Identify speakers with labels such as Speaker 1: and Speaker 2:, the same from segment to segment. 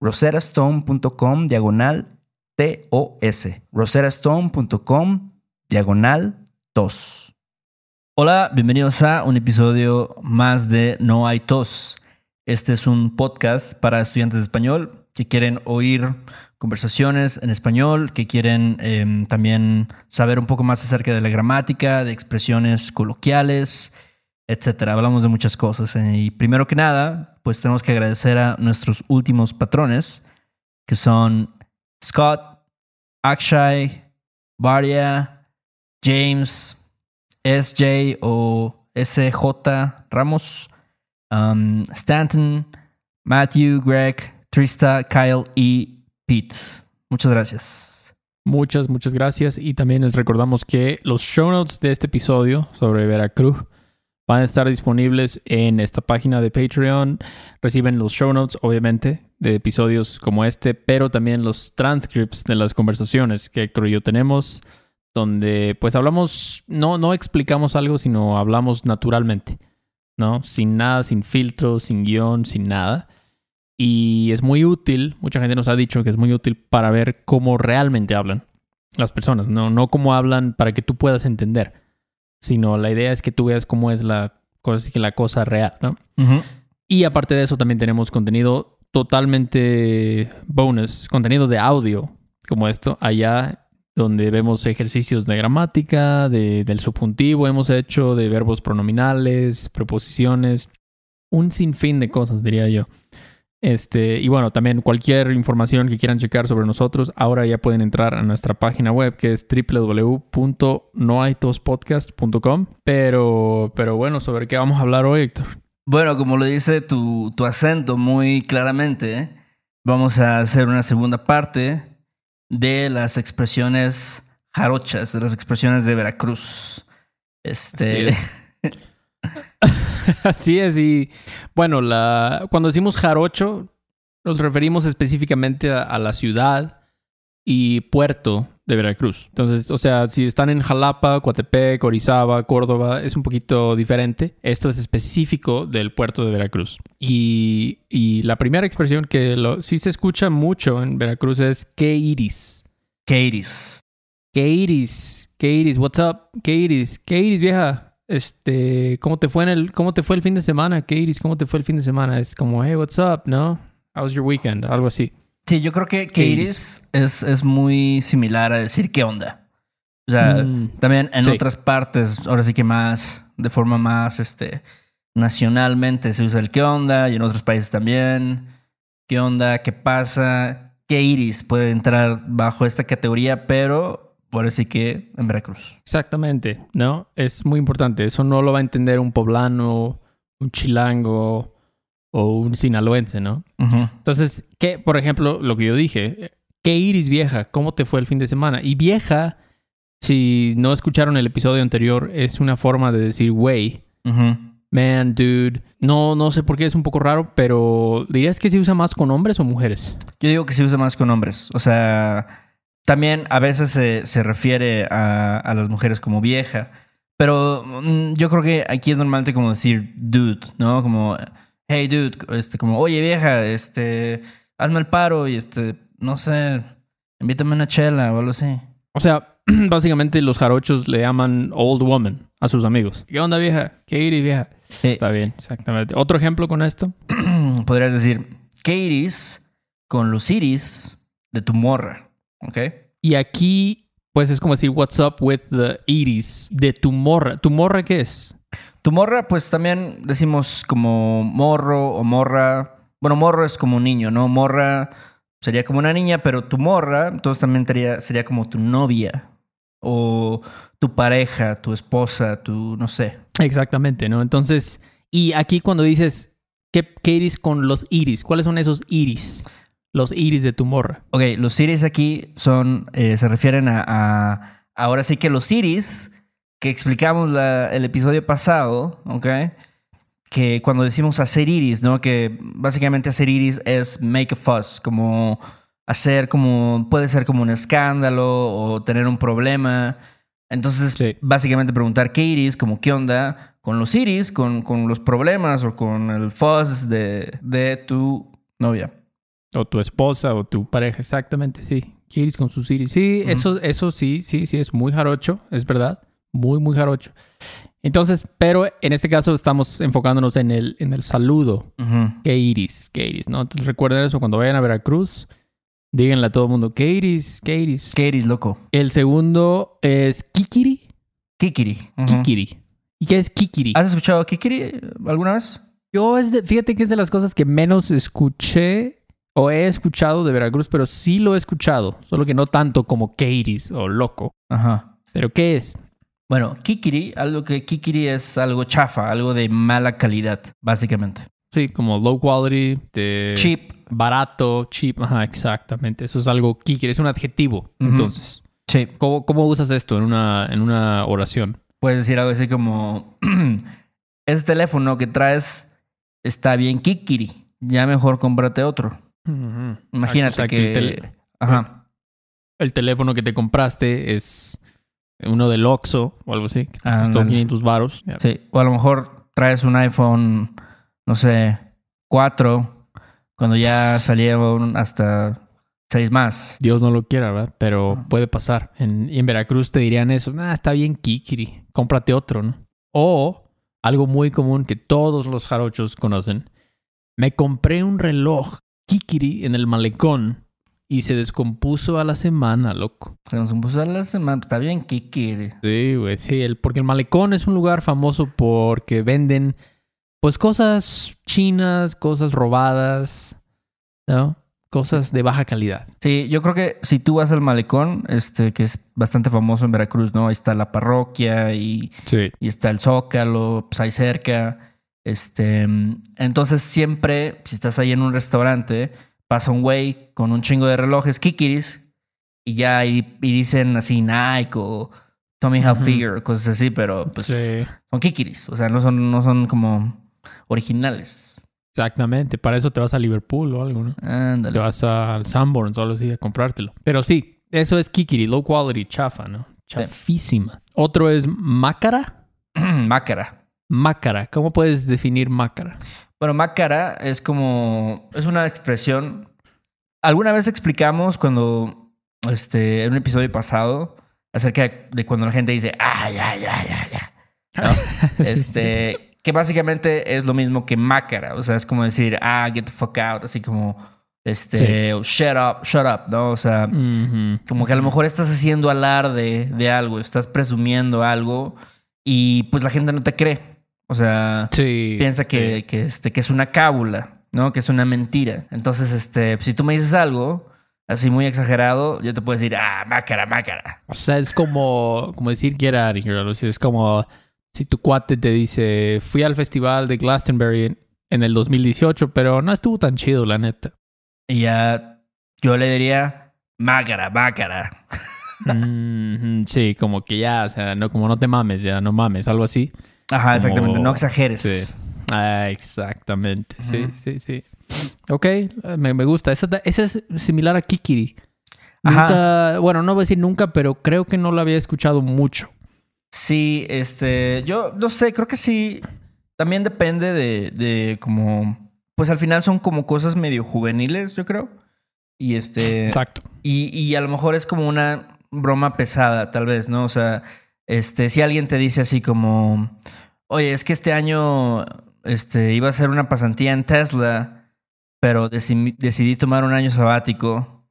Speaker 1: roserastone.com diagonal TOS. roserastone.com diagonal TOS. Hola, bienvenidos a un episodio más de No hay tos. Este es un podcast para estudiantes de español que quieren oír conversaciones en español, que quieren em, también saber un poco más acerca de la gramática, de expresiones coloquiales, etcétera. Hablamos de muchas cosas. Eh, y primero que nada, pues tenemos que agradecer a nuestros últimos patrones, que son Scott, Akshay, Varia, James, SJ o SJ Ramos, um, Stanton, Matthew, Greg, Trista, Kyle y Pete. Muchas gracias.
Speaker 2: Muchas, muchas gracias. Y también les recordamos que los show notes de este episodio sobre Veracruz van a estar disponibles en esta página de Patreon. Reciben los show notes, obviamente, de episodios como este, pero también los transcripts de las conversaciones que Héctor y yo tenemos, donde pues hablamos, no, no explicamos algo, sino hablamos naturalmente, ¿no? Sin nada, sin filtro, sin guion, sin nada. Y es muy útil, mucha gente nos ha dicho que es muy útil para ver cómo realmente hablan las personas, no, no cómo hablan para que tú puedas entender sino la idea es que tú veas cómo es la cosa, la cosa real, ¿no? Y aparte de eso también tenemos contenido totalmente bonus, contenido de audio como esto, allá donde vemos ejercicios de gramática, de, del subjuntivo hemos hecho, de verbos pronominales, preposiciones, un sinfín de cosas, diría yo. Este, y bueno, también cualquier información que quieran checar sobre nosotros, ahora ya pueden entrar a nuestra página web que es www.noaitospodcast.com. Pero, pero bueno, ¿sobre qué vamos a hablar hoy, Héctor?
Speaker 1: Bueno, como lo dice tu, tu acento muy claramente, vamos a hacer una segunda parte de las expresiones jarochas, de las expresiones de Veracruz. Este.
Speaker 2: Así es, y bueno, la, cuando decimos jarocho, nos referimos específicamente a, la ciudad y puerto de Veracruz. Entonces, o sea, si están en Jalapa, Coatepec, Orizaba, Córdoba, es un poquito diferente. Esto es específico del puerto de Veracruz. Y, y la primera expresión que lo, sí se escucha mucho en Veracruz es ¿qué iris?
Speaker 1: ¿Qué iris?
Speaker 2: ¿Qué iris? ¿Qué iris? What's up? ¿Qué iris? ¿Qué iris, vieja? Este, ¿cómo te fue en el, cómo te fue el fin de semana? ¿Qué iris? ¿Cómo te fue el fin de semana? Es como, hey, what's up, ¿no? How was your weekend? Algo así.
Speaker 1: Sí, yo creo que, iris, es, es muy similar a decir qué onda. O sea, mm, también en otras partes, ahora sí que más, de forma más, este, nacionalmente se usa el qué onda y en otros países también. ¿Qué onda? ¿Qué pasa? ¿Qué iris puede entrar bajo esta categoría? Pero
Speaker 3: ahora sí que en Veracruz.
Speaker 2: Exactamente, ¿no? Es muy importante. Eso no lo va a entender un poblano, un chilango o un sinaloense, ¿no? Entonces, ¿qué, por ejemplo, lo que yo dije? ¿Qué iris vieja? ¿Cómo te fue el fin de semana? Y vieja, si no escucharon el episodio anterior, es una forma de decir güey, man, dude. No, no sé por qué es un poco raro, pero ¿dirías que se usa más con hombres o mujeres?
Speaker 3: Yo digo que se usa más con hombres. O sea, también a veces se, se refiere a, a las mujeres como vieja. Pero mm, yo creo que aquí es normalmente como decir dude, ¿no? Como, hey dude, este, como, oye vieja, este, hazme el paro y este, no sé, invítame una chela o algo así.
Speaker 2: O sea, básicamente los jarochos le llaman old woman a sus amigos. ¿Qué onda, vieja? ¿Qué iris, vieja?
Speaker 3: Sí.
Speaker 2: Está bien, exactamente. ¿Otro ejemplo con esto?
Speaker 3: Podrías decir, ¿qué iris con los iris de tu morra? ¿Ok?
Speaker 2: Y aquí, pues es como decir, what's up with the iris de tu morra. ¿Tu morra qué es?
Speaker 3: Tu morra, pues también decimos como morro o morra. Bueno, morro es como un niño, ¿no? Morra sería como una niña, pero tu morra, entonces también sería, sería como tu novia. O tu pareja, tu esposa, tu, no sé.
Speaker 2: Exactamente, ¿no? Entonces, y aquí cuando dices, ¿qué, qué iris con los iris? ¿Cuáles son esos iris? Los iris de tu morra.
Speaker 3: Ok, los iris aquí son, eh, se refieren a, a- ahora sí que los iris que explicamos la- el episodio pasado, ¿ok? Que cuando decimos hacer iris, ¿no? Que básicamente hacer iris es make a fuss, como hacer como, puede ser como un escándalo o tener un problema. Entonces,
Speaker 2: Sí.
Speaker 3: básicamente preguntar qué iris, como qué onda con los iris, con, con los problemas o con el fuss de, de tu novia.
Speaker 2: O tu esposa o tu pareja, exactamente, sí. ¿Qué iris con sus iris? Sí, eso, eso sí, sí, sí, es muy jarocho, es verdad. Muy, muy jarocho. Entonces, pero en este caso estamos enfocándonos en el, en el saludo.
Speaker 3: Ujú.
Speaker 2: ¿Qué iris? ¿Qué iris? ¿No? Entonces recuerden eso cuando vayan a Veracruz. Díganle a todo el mundo, ¿qué iris? ¿Qué iris?
Speaker 3: ¿Qué iris, loco?
Speaker 2: El segundo es Kikiri.
Speaker 3: Kikiri.
Speaker 2: Kikiri. ¿Y qué es Kikiri?
Speaker 3: ¿Has escuchado Kikiri alguna vez?
Speaker 2: Yo es de- fíjate que es de las cosas que menos escuché o he escuchado de Veracruz, pero sí lo he escuchado, solo que no tanto como Keiris o loco.
Speaker 3: Ajá.
Speaker 2: ¿Pero qué es?
Speaker 3: Bueno, Kikiri, algo que Kikiri es algo chafa, algo de mala calidad, básicamente.
Speaker 2: Sí, como low quality, de
Speaker 3: Cheap.
Speaker 2: barato, cheap, ajá, exactamente. Eso es algo Kikiri, es un adjetivo. Entonces,
Speaker 3: Sí.
Speaker 2: ¿cómo, cómo usas esto en una, en una oración?
Speaker 3: Puedes decir algo así como: Ese teléfono que traes está bien Kikiri. Ya mejor cómprate otro. Imagínate
Speaker 2: O sea,
Speaker 3: que.
Speaker 2: el, tele-
Speaker 3: Ajá.
Speaker 2: el teléfono que te compraste es uno del Oxxo o algo así, que te costó
Speaker 3: Ándale.
Speaker 2: 500 varos.
Speaker 3: Sí. O a lo mejor traes un iPhone, no sé, 4, cuando ya salieron hasta 6 más.
Speaker 2: Dios no lo quiera, ¿verdad? Pero
Speaker 3: Ah.
Speaker 2: puede pasar. En, y en Veracruz te dirían eso. Ah, está bien Kikiri. Cómprate otro, ¿no? O algo muy común que todos los jarochos conocen. Me compré un reloj Kikiri en el malecón y se descompuso a la semana, loco.
Speaker 3: Se nos puso la semana. Está bien Kikiri.
Speaker 2: Sí, güey. Sí, el, porque el malecón es un lugar famoso porque venden, pues, cosas chinas, cosas robadas, ¿no? Cosas de baja calidad.
Speaker 3: Sí, yo creo que si tú vas al malecón, este, que es bastante famoso en Veracruz, ¿no? Ahí está la parroquia y,
Speaker 2: Sí.
Speaker 3: y está el Zócalo, pues ahí cerca. Este, entonces siempre, si estás ahí en un restaurante, pasa un güey con un chingo de relojes, kikiris, y ya, y, y dicen así Nike o Tommy. Hilfiger, cosas así, pero pues
Speaker 2: Sí.
Speaker 3: son kikiris, o sea, no son, no son como originales.
Speaker 2: Exactamente, para eso te vas a Liverpool o algo, ¿no? Te vas al Sanborns o algo así a comprártelo. Pero sí, eso es Kikiri, low quality, chafa, ¿no? Chafísima. Otro es Mácara.
Speaker 3: Mácara.
Speaker 2: Mácara, ¿cómo puedes definir Mácara?
Speaker 3: Bueno, mácara es como. Es una expresión. Alguna vez explicamos cuando. Este. En un episodio pasado. Acerca de cuando la gente dice. Ah, ya, ya, ya, ya. ¿no? Este. Que básicamente es lo mismo que mácara. O sea, es como decir. Ah, get the fuck out. Así como. Este. shut up, shut up, ¿no? O sea. Como que a lo mejor estás haciendo alarde de algo. Estás presumiendo algo. Y pues la gente no te cree. O sea
Speaker 2: Sí.
Speaker 3: piensa que, que, este, que es una cábula, ¿no? Que es una mentira. Entonces, este, si tú me dices algo
Speaker 1: así muy exagerado, yo te puedo decir, ah, mácara, mácara.
Speaker 2: O sea, es como, como decir get out of here. o sea, es como si tu cuate te dice, fui al festival de Glastonbury en, en el 2018, pero no estuvo tan chido, la neta.
Speaker 1: Y ya yo le diría, mácara, mácara.
Speaker 2: Sí, como que ya, o sea, no, como no te mames, ya no mames, algo así.
Speaker 1: Ajá, exactamente,
Speaker 2: Como-
Speaker 1: no exageres.
Speaker 2: Sí. Ah, exactamente. Sí, sí, sí. Ok, me, me gusta. Esa, esa es similar a Kikiri.
Speaker 1: Ajá.
Speaker 2: Nunca, bueno, no voy a decir nunca, pero creo que no la había escuchado mucho.
Speaker 1: Sí, este, yo no sé, creo que sí. También depende de, de como, pues al final son como cosas medio juveniles, yo creo. Y este,
Speaker 2: Exacto.
Speaker 1: y, y a lo mejor es como una broma pesada, tal vez, ¿no? O sea, este, si alguien te dice así como, oye, es que este año, este, iba a hacer una pasantía en Tesla, pero deci- decidí tomar un año sabático,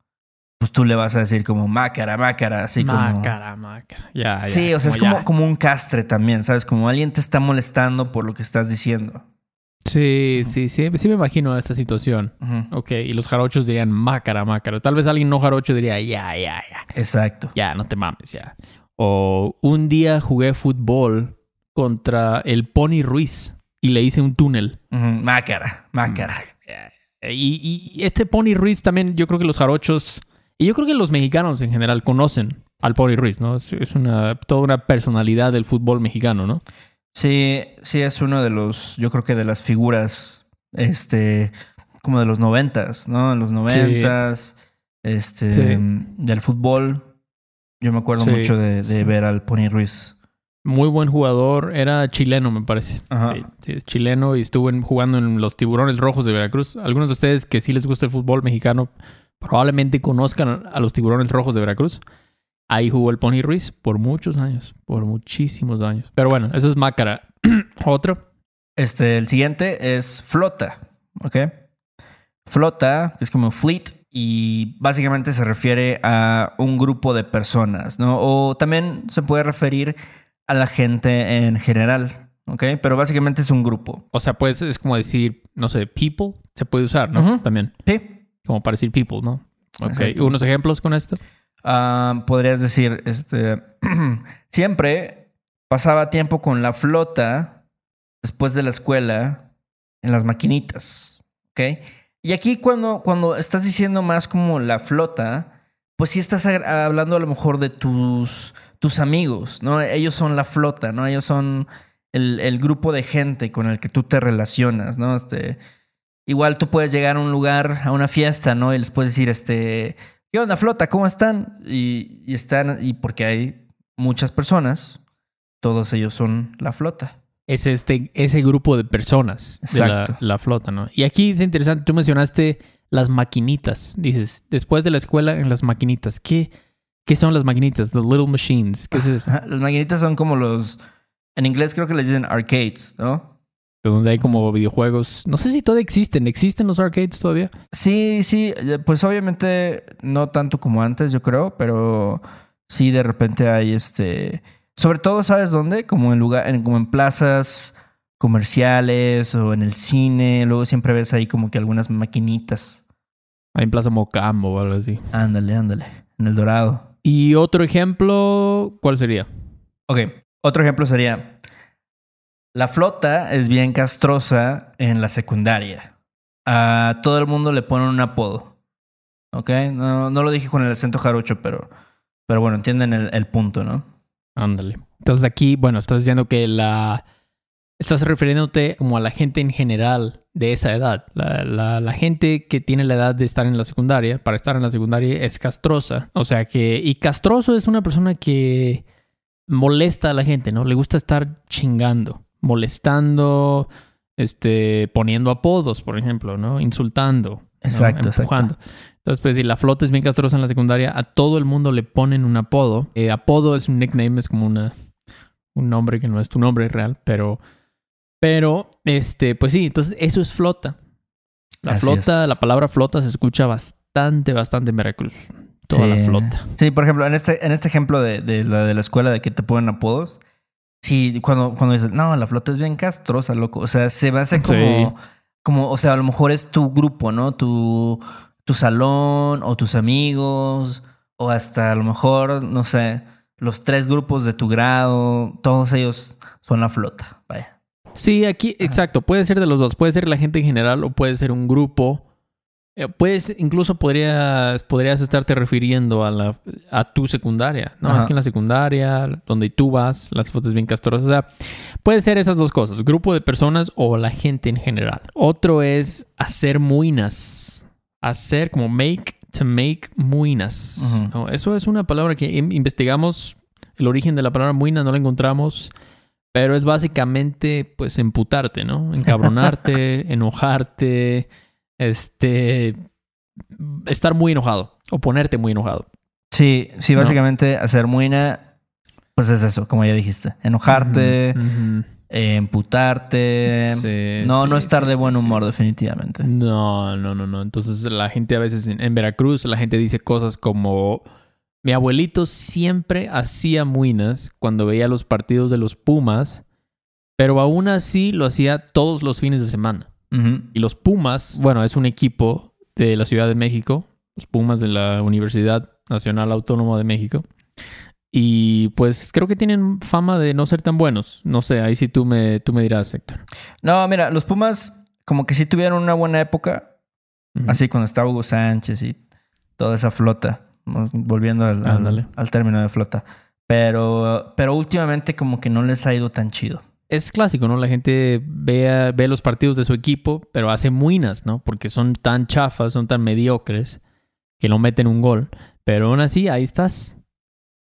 Speaker 1: pues tú le vas a decir como mácara, mácara, así como.
Speaker 2: Mácara, mácara. Ya, ya,
Speaker 1: Sí, o sea, es como, como un castre también, ¿sabes? Como alguien te está molestando por lo que estás diciendo.
Speaker 2: Sí, sí, sí. Sí me imagino esta situación. Ok, y los jarochos dirían mácara, mácara. Tal vez alguien no jarocho diría ya, ya, ya.
Speaker 1: Exacto.
Speaker 2: Ya, no te mames, ya. O un día jugué fútbol contra el Pony Ruiz y le hice un túnel.
Speaker 1: Mácara, mácara.
Speaker 2: Y, y este Pony Ruiz también, yo creo que los jarochos, y yo creo que los mexicanos en general conocen al Pony Ruiz, ¿no? Es, es una, toda una personalidad del fútbol mexicano, ¿no?
Speaker 1: Sí, sí, es uno de los, yo creo que de las figuras, este, como de los noventas, ¿no? En los noventas, este,
Speaker 2: Sí.
Speaker 1: del fútbol. Yo me acuerdo
Speaker 2: Sí,
Speaker 1: mucho de, de
Speaker 2: sí.
Speaker 1: ver al Pony Ruiz.
Speaker 2: Muy buen jugador, era chileno, me parece.
Speaker 1: Ajá.
Speaker 2: Es chileno y estuvo jugando en los Tiburones Rojos de Veracruz. Algunos de ustedes que sí les gusta el fútbol mexicano probablemente conozcan a los Tiburones Rojos de Veracruz. Ahí jugó el Pony Ruiz por muchos años, por muchísimos años. Pero bueno, eso es Mácara. Otro.
Speaker 1: Este, el siguiente es flota, ¿ok? Flota, que es como fleet, y básicamente se refiere a un grupo de personas, ¿no? O también se puede referir a la gente en general, ¿ok? Pero básicamente es un grupo.
Speaker 2: O sea, pues es como decir, no sé, people, se puede usar, ¿no? También,
Speaker 1: Sí.
Speaker 2: como para decir people, ¿no? Ok,
Speaker 1: Exacto.
Speaker 2: unos ejemplos con esto.
Speaker 1: Ah, podrías decir, este, siempre pasaba tiempo con la flota después de la escuela en las maquinitas, ¿ok? Y aquí cuando, cuando estás diciendo más como la flota, pues sí estás hablando a lo mejor de tus, tus amigos, ¿no? Ellos son la flota, ¿no? Ellos son el, grupo de gente con el que tú te relacionas, ¿no? Este, igual tú puedes llegar a un lugar, a una fiesta, ¿no? Y les puedes decir, este, ¿qué onda, flota? ¿Cómo están? Y están, y porque hay muchas personas, todos ellos son la flota.
Speaker 2: Es este, ese grupo de personas de la,
Speaker 1: Exacto.
Speaker 2: la flota, ¿no? Y aquí es interesante, tú mencionaste las maquinitas. Dices, después de la escuela en las maquinitas. ¿Qué, qué son las maquinitas? The Little Machines. ¿Qué es eso?
Speaker 1: Las maquinitas son como los, en inglés creo que les dicen arcades, ¿no?
Speaker 2: De donde hay como videojuegos. No sé si todavía existen. ¿Existen los arcades todavía?
Speaker 1: Sí, sí, eh, pues obviamente no tanto como antes, yo creo, pero sí de repente hay este, sobre todo, ¿sabes dónde? Como en lugar, en, como en plazas comerciales o en el cine, luego siempre ves ahí como que algunas maquinitas.
Speaker 2: Hay en Plaza Mocambo o algo así.
Speaker 1: Ándale, ándale, en el Dorado.
Speaker 2: Y otro ejemplo, ¿cuál sería?
Speaker 1: Ok, otro ejemplo sería, la flota es bien castrosa en la secundaria. A todo el mundo le ponen un apodo. Ok, no, no lo dije con el acento jarocho, pero, pero bueno, entienden el, el punto, ¿no?
Speaker 2: Ándale. Entonces aquí, bueno, estás diciendo que la... Estás refiriéndote como a la gente en general de esa edad. La, la- la gente que tiene la edad de estar en la secundaria, para estar en la secundaria, es castrosa. O sea que... Y castroso es una persona que molesta a la gente, ¿no? Le gusta estar chingando, molestando, este, poniendo apodos, por ejemplo, ¿no? Insultando. ¿no?
Speaker 1: Exacto, exacto.
Speaker 2: Entonces, pues si la flota es bien castrosa en la secundaria, a todo el mundo le ponen un apodo. Eh, apodo es un nickname, es como una, un nombre que no es tu nombre real, pero, pero, este, pues sí, entonces eso es flota. La
Speaker 1: Así
Speaker 2: flota,
Speaker 1: es.
Speaker 2: la palabra flota se escucha bastante, bastante en Veracruz. Toda la flota.
Speaker 1: Sí, por ejemplo, en este, en este ejemplo de, de la de la escuela de que te ponen apodos, sí, cuando, cuando dices, no, la flota es bien castrosa, loco. O sea, se me hace como,
Speaker 2: Sí.
Speaker 1: como, o sea, a lo mejor es tu grupo, ¿no? Tu, tu salón o tus amigos o hasta a lo mejor, no sé, los tres grupos de tu grado, todos ellos son la flota, vaya.
Speaker 2: Sí, aquí, exacto, puede ser de los dos, puede ser la gente en general o puede ser un grupo. Eh, puedes, incluso podrías, podrías estarte refiriendo a, la, a tu secundaria. No,
Speaker 1: Ajá.
Speaker 2: es que en la secundaria, donde tú vas, las fotos bien castrosas. O sea, puede ser esas dos cosas, grupo de personas o la gente en general. Otro es hacer muinas. Hacer como make to make muinas. Eso es una palabra que in- investigamos. El origen de la palabra muina no la encontramos. Pero es básicamente, pues, emputarte, ¿no? Encabronarte, enojarte, este... Estar muy enojado o ponerte muy enojado.
Speaker 1: Sí, sí,
Speaker 2: No.
Speaker 1: básicamente hacer muina, pues es eso, como ya dijiste. Enojarte. Eh, emputarte.
Speaker 2: Sí,
Speaker 1: no, no estar
Speaker 2: sí,
Speaker 1: de buen humor, definitivamente.
Speaker 2: No, no, no, no. Entonces la gente a veces en, en Veracruz, la gente dice cosas como... Mi abuelito siempre hacía muinas cuando veía los partidos de los Pumas, pero aún así lo hacía todos los fines de semana. Y los Pumas, bueno, es un equipo de la Ciudad de México, los Pumas de la Universidad Nacional Autónoma de México. Y pues creo que tienen fama de no ser tan buenos. No sé, ahí sí tú me, tú me dirás, Héctor.
Speaker 1: No, mira, los Pumas como que sí tuvieron una buena época, así cuando estaba Hugo Sánchez y toda esa flota, volviendo al, al término de flota. Pero, pero últimamente como que no les ha ido tan chido.
Speaker 2: Es clásico, ¿no? La gente ve, ve los partidos de su equipo, pero hace muinas, ¿no? Porque son tan chafas, son tan mediocres, que no meten un gol. Pero aún así, ahí estás.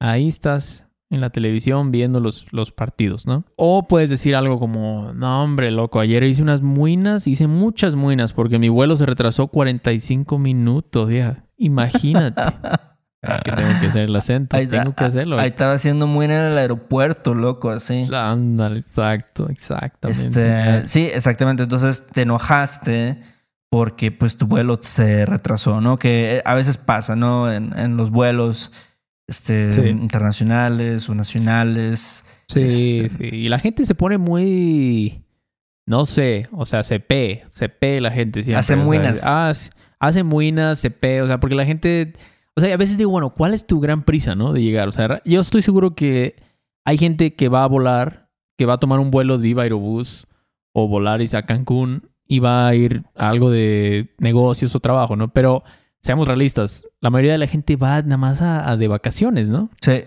Speaker 2: Ahí estás en la televisión viendo los, los partidos, ¿no? O puedes decir algo como, no, hombre, loco, ayer hice unas muinas, hice muchas muinas, porque mi vuelo se retrasó 45 minutos, ya. Imagínate. es que tengo que hacer el acento,
Speaker 1: Ahí está-
Speaker 2: tengo que hacerlo.
Speaker 1: Ahí estaba haciendo muina en el aeropuerto, loco, así.
Speaker 2: Ándale, exacto, exactamente.
Speaker 1: Este, sí, exactamente. Entonces te enojaste porque pues tu vuelo se retrasó, ¿no? Que eh, a veces pasa, ¿no? En, en los vuelos este,
Speaker 2: Sí.
Speaker 1: internacionales o nacionales.
Speaker 2: Sí,
Speaker 1: Este-
Speaker 2: sí. Y la gente se pone muy. No sé, o sea, se pe, se pe la gente siempre.
Speaker 1: Hace muinas.
Speaker 2: ah, hace muinas, se pe, o sea, porque la gente. O sea, a veces digo, bueno, ¿cuál es tu gran prisa, no? De llegar. O sea, yo estoy seguro que hay gente que va a volar, que va a tomar un vuelo de Viva Aerobús o Volaris a Cancún y va a ir a algo de negocios o trabajo, ¿no? Pero seamos realistas, la mayoría de la gente va nada más a- a de vacaciones, ¿no?
Speaker 1: Sí,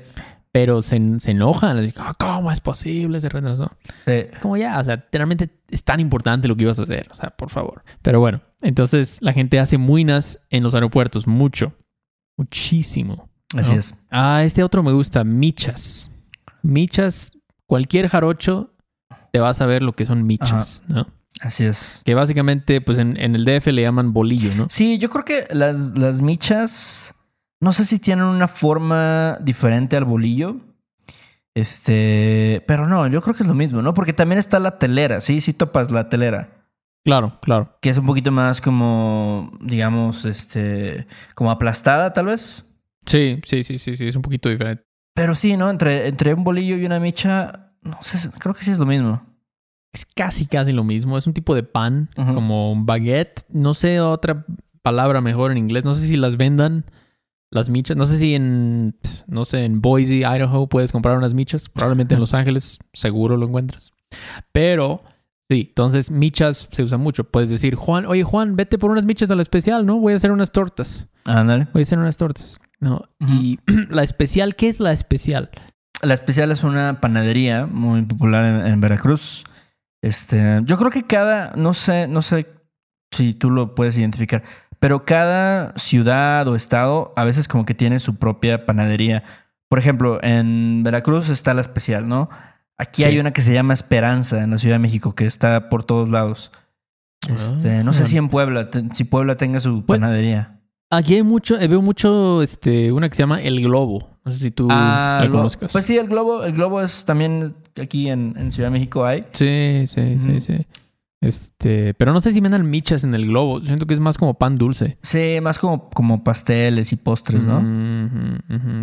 Speaker 2: pero se, se enojan. les digo, ¿Cómo es posible? Se retrasó.
Speaker 1: sí.
Speaker 2: Como ya, o sea, realmente es tan importante lo que ibas a hacer. O sea, por favor. Pero bueno, entonces la gente hace muinas en los aeropuertos. Mucho. Muchísimo.
Speaker 1: Así es.
Speaker 2: Ah, este otro me gusta. Michas. Michas. Cualquier jarocho te va a saber lo que son michas, ¿no?
Speaker 1: Así es.
Speaker 2: Que básicamente, pues en, en el DF le llaman bolillo, ¿no?
Speaker 1: Sí, yo creo que las, las michas, no sé si tienen una forma diferente al bolillo. Este, pero no, yo creo que es lo mismo, ¿no? Porque también está la telera, sí, sí topas la telera.
Speaker 2: Claro, claro.
Speaker 1: Que es un poquito más como, digamos, este, como aplastada tal vez.
Speaker 2: Sí, sí, sí, sí, sí. Es un poquito diferente.
Speaker 1: Pero sí, ¿no? Entre, entre un bolillo y una micha, no sé, creo que sí es lo mismo.
Speaker 2: Es casi, casi lo mismo. Es un tipo de pan, como un baguette. No sé otra palabra mejor en inglés. No sé si las vendan las michas. No sé si en, no sé, en Boise, Idaho puedes comprar unas michas. Probablemente en Los Ángeles seguro lo encuentras. Pero sí, entonces michas se usa mucho. Puedes decir, Juan, oye Juan, vete por unas michas a la especial, ¿no? Voy a hacer unas tortas.
Speaker 1: Ándale.
Speaker 2: Voy a hacer unas tortas. No. Y la especial, ¿qué es la especial?
Speaker 1: La especial es una panadería muy popular en, en Veracruz. Este, yo creo que cada, no sé, no sé si tú lo puedes identificar, pero cada ciudad o estado a veces como que tiene su propia panadería. Por ejemplo, en Veracruz está la especial, ¿no? Aquí
Speaker 2: Sí.
Speaker 1: hay una que se llama Esperanza en la Ciudad de México, que está por todos lados. Este, no sé
Speaker 2: Ah.
Speaker 1: si en Puebla, si Puebla tenga su
Speaker 2: Pues-
Speaker 1: panadería.
Speaker 2: Aquí hay mucho, eh, veo mucho, este, una que se llama El Globo. No sé si tú
Speaker 1: Ah,
Speaker 2: la
Speaker 1: lo-
Speaker 2: conozcas.
Speaker 1: pues sí, el globo, el globo es también aquí en, en Ciudad de México hay.
Speaker 2: Sí, sí, sí, sí. Este, pero no sé si vendan michas en el globo. Siento que es más como pan dulce.
Speaker 1: Sí, más como, como pasteles y postres, ¿no?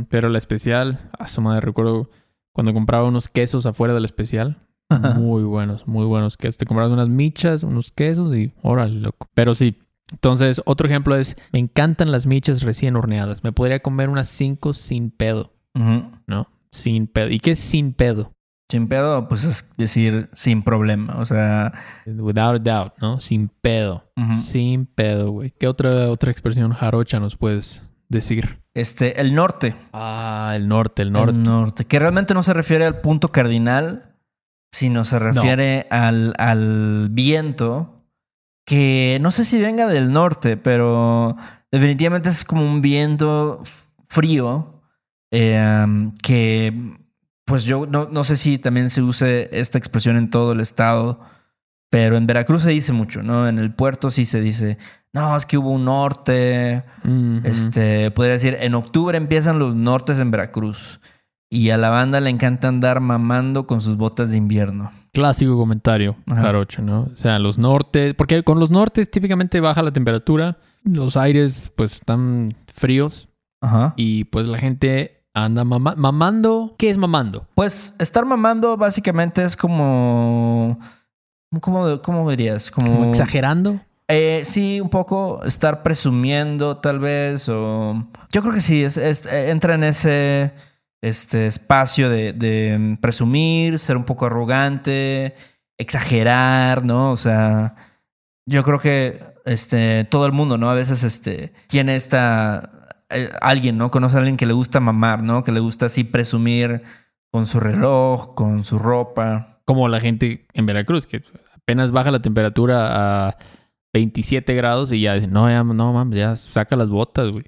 Speaker 2: Pero la especial, a su madre, recuerdo cuando compraba unos quesos afuera de la especial. Muy buenos, muy buenos quesos. Te comprabas unas michas, unos quesos y órale, loco. Pero sí, Entonces, otro ejemplo es, me encantan las michas recién horneadas. Me podría comer unas cinco sin pedo. ¿no? Sin pedo. ¿Y qué es sin pedo?
Speaker 1: Sin pedo, pues es decir, sin problema. O sea,
Speaker 2: Without a doubt, ¿no? Sin pedo. Sin pedo, güey. ¿Qué otra, otra expresión jarocha nos puedes decir?
Speaker 1: este, el norte.
Speaker 2: Ah, el norte, el norte.
Speaker 1: El norte. Que realmente no se refiere al punto cardinal, sino se refiere al, al viento. Que no sé si venga del norte, pero definitivamente es como un viento frío. eh, que pues yo no, no sé si también se use esta expresión en todo el estado. Pero en Veracruz se dice mucho, ¿no? En el puerto sí se dice, no, es que hubo un norte, este, podría decir, en octubre empiezan los nortes en Veracruz. Y a la banda le encanta andar mamando con sus botas de invierno.
Speaker 2: Clásico comentario,
Speaker 1: Ajá.
Speaker 2: jarocho, ¿no? O sea, los nortes, porque con los nortes típicamente baja la temperatura, los aires pues están fríos
Speaker 1: Ajá.
Speaker 2: y pues la gente anda mama- mamando. ¿Qué es mamando?
Speaker 1: Pues estar mamando básicamente es como. ¿Cómo, cómo dirías? Como.
Speaker 2: ¿Como exagerando?
Speaker 1: Eh, sí, un poco estar presumiendo, tal vez. O. Yo creo que sí, es, es- entra en ese este espacio de, de presumir, ser un poco arrogante, exagerar, ¿no? O sea. Yo creo que este, todo el mundo, ¿no? A veces este, tiene esta. Eh, alguien, ¿no? Conoce a alguien que le gusta mamar, ¿no? Que le gusta así presumir con su reloj, con su ropa.
Speaker 2: Como la gente en Veracruz, que apenas baja la temperatura a 27 grados y ya dicen, no, ya, no mames, ya saca las botas, güey.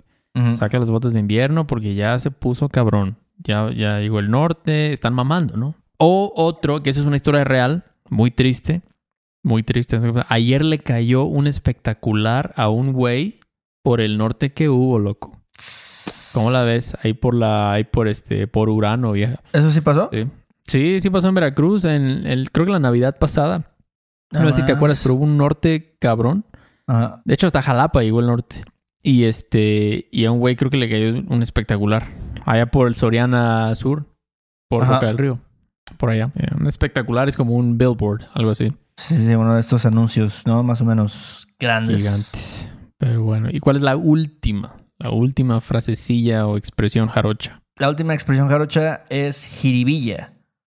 Speaker 2: Saca las botas de invierno porque ya se puso cabrón. Ya, ya llegó el norte, están mamando, ¿no? O otro, que eso es una historia real, muy triste, muy triste. Ayer le cayó un espectacular a un güey por el norte que hubo, loco. ¿Cómo la ves? Ahí por la, ahí por este, por Urano, vieja.
Speaker 1: ¿Eso sí pasó?
Speaker 2: Sí, sí, sí pasó en Veracruz, en el, creo que la Navidad pasada. No, sé si te acuerdas, pero hubo un norte cabrón.
Speaker 1: Ajá.
Speaker 2: De hecho, hasta Jalapa llegó el norte. Y este, y a un güey creo que le cayó un espectacular. Allá por el Soriana Sur, por
Speaker 1: Ajá.
Speaker 2: Boca del Río. Por allá. Un espectacular es como un billboard, algo así.
Speaker 1: Sí, sí, uno de estos anuncios, ¿no? Más o menos grandes.
Speaker 2: Gigantes. Pero bueno. ¿Y cuál es la última? La última frasecilla o expresión jarocha.
Speaker 1: La última expresión jarocha es jiribilla.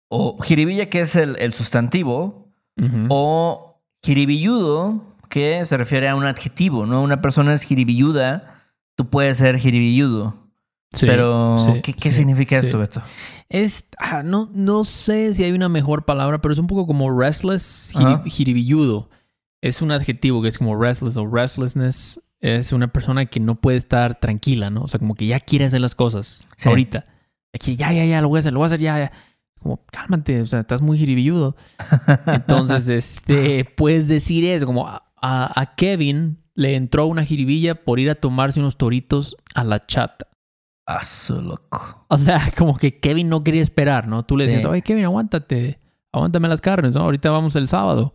Speaker 1: O jiribilla, que es el, el sustantivo. O jiribilludo, que se refiere a un adjetivo, ¿no? Una persona es jiribilluda, tú puedes ser jiribilludo.
Speaker 2: Sí,
Speaker 1: pero,
Speaker 2: sí,
Speaker 1: ¿qué, qué
Speaker 2: sí,
Speaker 1: significa esto, Beto?
Speaker 2: Es, ah, no, no sé si hay una mejor palabra, pero es un poco como restless, jiri- jiribilludo. Es un adjetivo que es como restless o restlessness. Es una persona que no puede estar tranquila, ¿no? O sea, como que ya quiere hacer las cosas
Speaker 1: Sí.
Speaker 2: ahorita. Aquí, ya, ya, ya, lo voy a hacer, lo voy a hacer, ya, ya. Como, cálmate, o sea, estás muy jiribilludo. Entonces, este, puedes decir eso, como a, a- a Kevin le entró una jiribilla por ir a tomarse unos toritos a la chata.
Speaker 1: Ah, su loco.
Speaker 2: O sea, como que Kevin no quería esperar, ¿no? Tú le decías,
Speaker 1: Sí.
Speaker 2: oye, Kevin, aguántate, aguántame las carnes, ¿no? Ahorita vamos el sábado.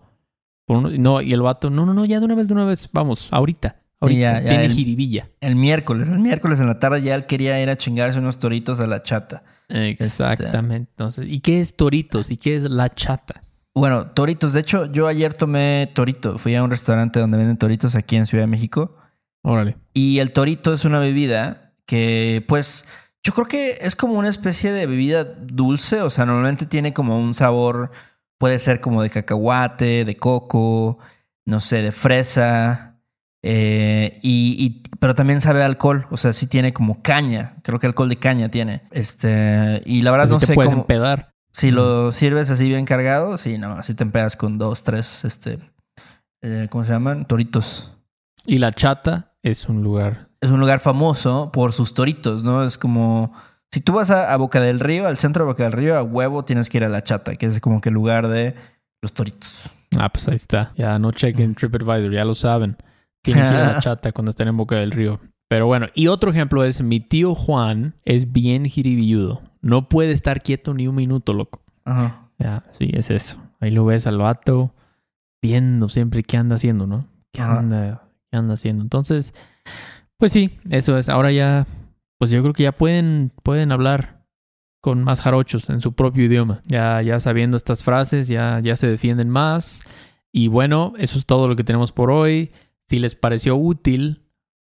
Speaker 2: Por uno- no, y el vato, no, no, no, ya de una vez, de una vez, vamos, ahorita. Ahorita,
Speaker 1: ya, ya,
Speaker 2: tiene
Speaker 1: el-
Speaker 2: jiribilla.
Speaker 1: El miércoles, el miércoles en la tarde ya él quería ir a chingarse unos toritos a la chata.
Speaker 2: Exactamente. Entonces, ¿y qué es toritos? ¿Y qué es la chata?
Speaker 1: Bueno, toritos. De hecho, yo ayer tomé torito. Fui a un restaurante donde venden toritos aquí en Ciudad de México.
Speaker 2: Órale.
Speaker 1: Y el torito es una bebida que, pues, yo creo que es como una especie de bebida dulce. O sea, normalmente tiene como un sabor, puede ser como de cacahuate, de coco, no sé, de fresa. Eh, y, y- pero también sabe a alcohol. O sea, sí tiene como caña. Creo que alcohol de caña tiene. Este, y la verdad
Speaker 2: Así
Speaker 1: no
Speaker 2: te
Speaker 1: sé
Speaker 2: puedes
Speaker 1: cómo.
Speaker 2: empedar.
Speaker 1: Si lo sirves así bien cargado, sí, no, así te empedas con dos, tres, este, eh, ¿cómo se llaman? Toritos.
Speaker 2: Y la chata es un lugar.
Speaker 1: Es un lugar famoso por sus toritos, ¿no? Es como, si tú vas a, a Boca del Río, al centro de Boca del Río, a huevo tienes que ir a La Chata, que es como que el lugar de los toritos.
Speaker 2: Ah, pues ahí está. Ya no chequen TripAdvisor, ya lo saben. Tienen que ir a la chata cuando estén en Boca del Río. Pero bueno, y otro ejemplo es mi tío Juan es bien jiribilludo. No puede estar quieto ni un minuto, loco.
Speaker 1: Ajá.
Speaker 2: Ya, sí, es eso. Ahí lo ves al vato viendo siempre qué anda haciendo, ¿no? ¿Qué anda, qué anda haciendo? Entonces, pues sí, eso es. Ahora ya, pues yo creo que ya pueden, pueden hablar con más jarochos en su propio idioma. Ya, ya sabiendo estas frases, ya, ya se defienden más. Y bueno, eso es todo lo que tenemos por hoy. Si les pareció útil,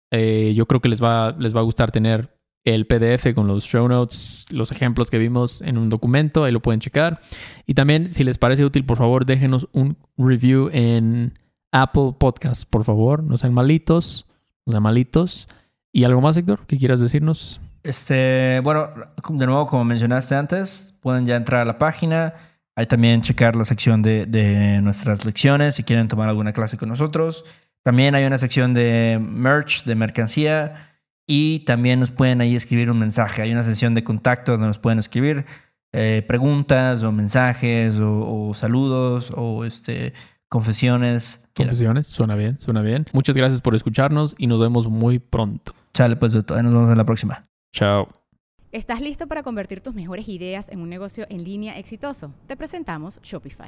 Speaker 2: eh, yo creo que les va, les va a gustar tener el PDF con los show notes, los ejemplos que vimos en un documento, ahí lo pueden checar. Y también, si les parece útil, por favor, déjenos un review en Apple Podcast, por favor. No sean malitos, no sean malitos. ¿Y algo más, Héctor, que quieras decirnos?
Speaker 1: Este, bueno, de nuevo, como mencionaste antes, pueden ya entrar a la página. Hay también checar la sección de, de nuestras lecciones si quieren tomar alguna clase con nosotros. También hay una sección de merch, de mercancía. Y también nos pueden ahí escribir un mensaje. Hay una sesión de contacto donde nos pueden escribir eh, preguntas o mensajes o, o, saludos o este, confesiones.
Speaker 2: Confesiones, suena bien, suena bien. Muchas gracias por escucharnos y nos vemos muy pronto.
Speaker 1: Chale, pues nos vemos en la próxima.
Speaker 2: Chao.
Speaker 4: ¿Estás listo para convertir tus mejores ideas en un negocio en línea exitoso? Te presentamos Shopify.